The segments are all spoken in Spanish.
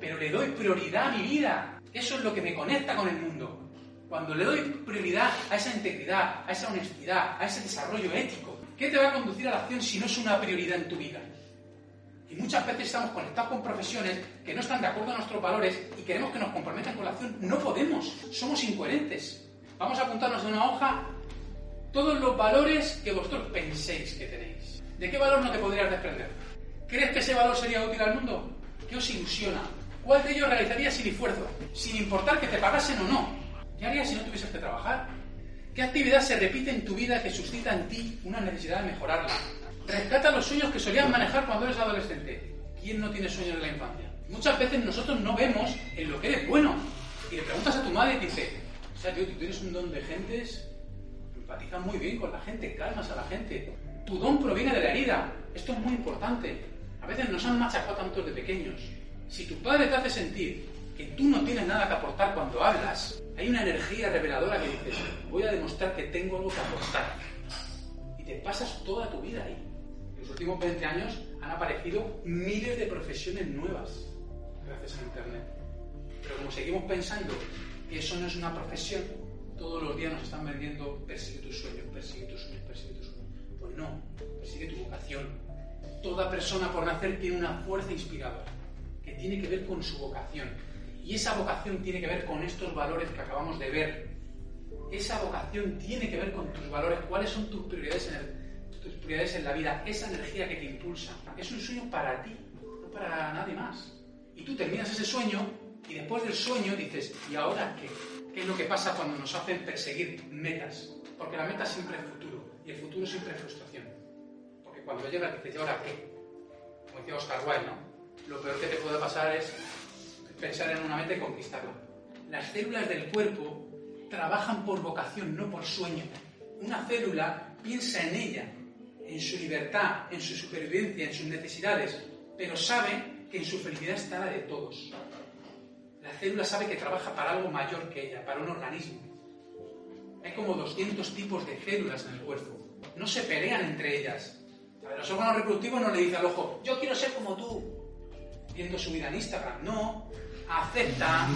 pero le doy prioridad a mi vida. Eso es lo que me conecta con el mundo. Cuando le doy prioridad a esa integridad, a esa honestidad, a ese desarrollo ético, ¿qué te va a conducir a la acción si no es una prioridad en tu vida? Y muchas veces estamos conectados con profesiones que no están de acuerdo a nuestros valores y queremos que nos comprometan con la acción. No podemos, somos incoherentes. Vamos a apuntarnos en una hoja todos los valores que vosotros penséis que tenéis. ¿De qué valor no te podrías desprender? ¿Crees que ese valor sería útil al mundo? ¿Qué os ilusiona? ¿Cuál de ellos realizarías sin esfuerzo? Sin importar que te pagasen o no. ¿Qué harías si no tuvieses que trabajar? ¿Qué actividad se repite en tu vida que suscita en ti una necesidad de mejorarla? Rescata los sueños que solías manejar cuando eres adolescente. ¿Quién no tiene sueños en la infancia? Muchas veces nosotros no vemos en lo que eres bueno. Y le preguntas a tu madre y dice, o sea, tío, tú tienes un don de gentes, empatizas muy bien con la gente, calmas a la gente. Tu don proviene de la herida. Esto es muy importante. Veces nos han machacado tanto de pequeños. Si tu padre te hace sentir que tú no tienes nada que aportar cuando hablas, hay una energía reveladora que dices, voy a demostrar que tengo algo que aportar. Y te pasas toda tu vida ahí. En los últimos 20 años han aparecido miles de profesiones nuevas gracias a Internet. Pero como seguimos pensando que eso no es una profesión, todos los días nos están vendiendo persigue tus sueños, persigue tus sueños, persigue tus sueños. Pues no, persigue tu vocación, Toda persona por nacer tiene una fuerza inspiradora que tiene que ver con su vocación. Y esa vocación tiene que ver con estos valores que acabamos de ver. Esa vocación tiene que ver con tus valores. ¿Cuáles son tus prioridades en, tus prioridades en la vida? Esa energía que te impulsa. Es un sueño para ti, no para nadie más. Y tú terminas ese sueño y después del sueño dices, ¿y ahora qué? ¿Qué es lo que pasa cuando nos hacen perseguir metas? Porque la meta siempre es futuro y el futuro siempre es frustración cuando llega dices, ¿y ahora qué? Como decía Oscar Wilde, ¿no? Lo peor que te puede pasar es pensar en una meta y conquistarla. Las células del cuerpo trabajan por vocación, no por sueño. Una célula piensa en ella, en su libertad, en su supervivencia, en sus necesidades, pero sabe que en su felicidad está la de todos. La célula sabe que trabaja para algo mayor que ella, para un organismo. Hay como 200 tipos de células en el cuerpo. No se pelean entre ellas, los órganos reproductivos no le dice al ojo, yo quiero ser como tú, viendo su vida en Instagram. No, acepta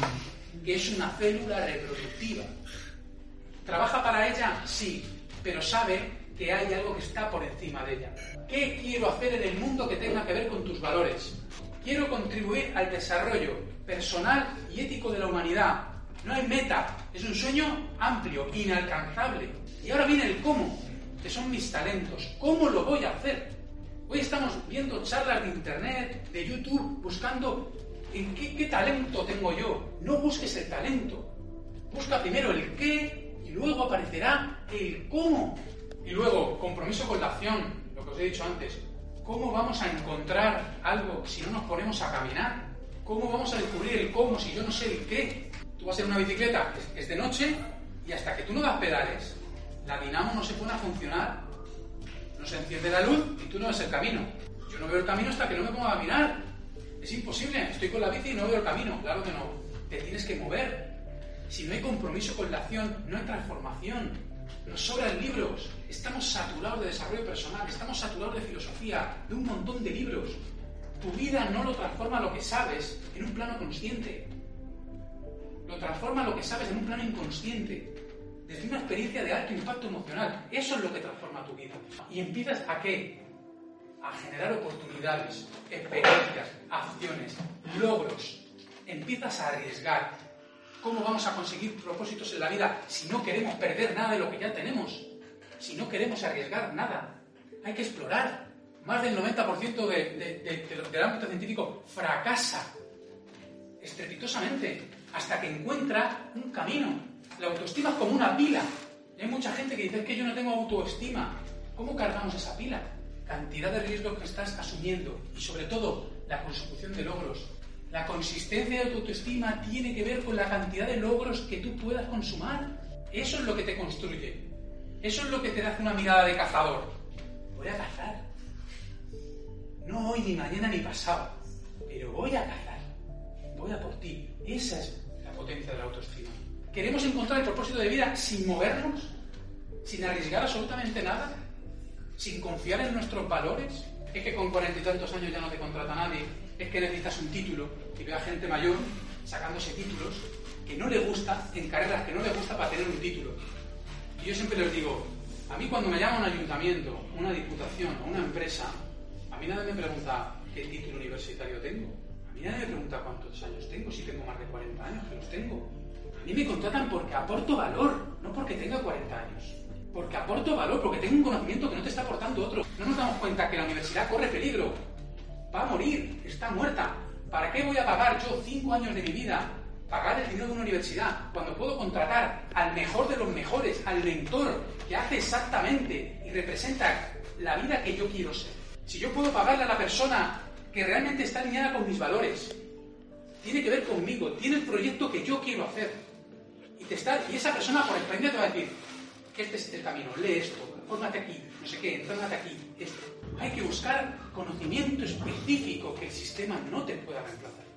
que es una célula reproductiva. ¿Trabaja para ella? Sí, pero sabe que hay algo que está por encima de ella. ¿Qué quiero hacer en el mundo que tenga que ver con tus valores? Quiero contribuir al desarrollo personal y ético de la humanidad. No hay meta, es un sueño amplio, inalcanzable. Y ahora viene el cómo que son mis talentos. ¿Cómo lo voy a hacer? Hoy estamos viendo charlas de internet, de YouTube, buscando en qué, talento tengo yo. No busques el talento. Busca primero el qué y luego aparecerá el cómo. Y luego, compromiso con la acción, lo que os he dicho antes. ¿Cómo vamos a encontrar algo si no nos ponemos a caminar? ¿Cómo vamos a descubrir el cómo si yo no sé el qué? Tú vas en una bicicleta, es de noche y hasta que tú no das pedales la dinamo no se pone a funcionar. No se enciende la luz y tú no ves el camino. Yo no veo el camino hasta que no me ponga a mirar. Es imposible. Estoy con la bici y no veo el camino. Claro que no. Te tienes que mover. Si no hay compromiso con la acción, no hay transformación. Nos sobran libros. Estamos saturados de desarrollo personal. Estamos saturados de filosofía, de un montón de libros. Tu vida no lo transforma lo que sabes en un plano consciente. Lo transforma lo que sabes en un plano inconsciente desde una experiencia de alto impacto emocional. Eso es lo que transforma tu vida. Y empiezas a qué? A generar oportunidades, experiencias, acciones, logros. Empiezas a arriesgar. ¿Cómo vamos a conseguir propósitos en la vida si no queremos perder nada de lo que ya tenemos? Si no queremos arriesgar nada. Hay que explorar. Más del 90% de, del ámbito científico fracasa estrepitosamente hasta que encuentra un camino la autoestima es como una pila. hay mucha gente que dice que yo no tengo autoestima. ¿Cómo cargamos esa pila? Cantidad de riesgos que estás asumiendo y sobre todo la consecución de logros. La consistencia de tu autoestima tiene que ver con la cantidad de logros que tú puedas consumar. Eso es lo que te construye. Eso es lo que te da una mirada de cazador. Voy a cazar. No hoy, ni mañana, ni pasado. Pero voy a cazar. Voy a por ti. Esa es la potencia de la autoestima. ¿Queremos encontrar el propósito de vida sin movernos? ¿Sin arriesgar absolutamente nada? ¿Sin confiar en nuestros valores? ¿Es que con cuarenta y tantos años ya no te contrata nadie? ¿Es que necesitas un título? Y veo a gente mayor sacándose títulos que no le gusta, en carreras que no le gusta para tener un título. Y yo siempre les digo, a mí cuando me llama un ayuntamiento, una diputación o una empresa, a mí nadie me pregunta qué título universitario tengo. A mí nadie me pregunta cuántos años tengo, si tengo más de 40 años, que los tengo. A mí me contratan porque aporto valor, no porque tenga 40 años. Porque aporto valor, porque tengo un conocimiento que no te está aportando otro. No nos damos cuenta que la universidad corre peligro. Va a morir, está muerta. ¿Para qué voy a pagar yo 5 años de mi vida pagar el dinero de una universidad cuando puedo contratar al mejor de los mejores, al mentor que hace exactamente y representa la vida que yo quiero ser. Si yo puedo pagarle a la persona que realmente está alineada con mis valores, tiene que ver conmigo, tiene el proyecto que yo quiero hacer. Y, esa persona por experiencia te va a decir, este es el camino, lee esto, fórmate aquí, no sé qué, fórmate aquí. Hay que buscar conocimiento específico que el sistema no te pueda reemplazar.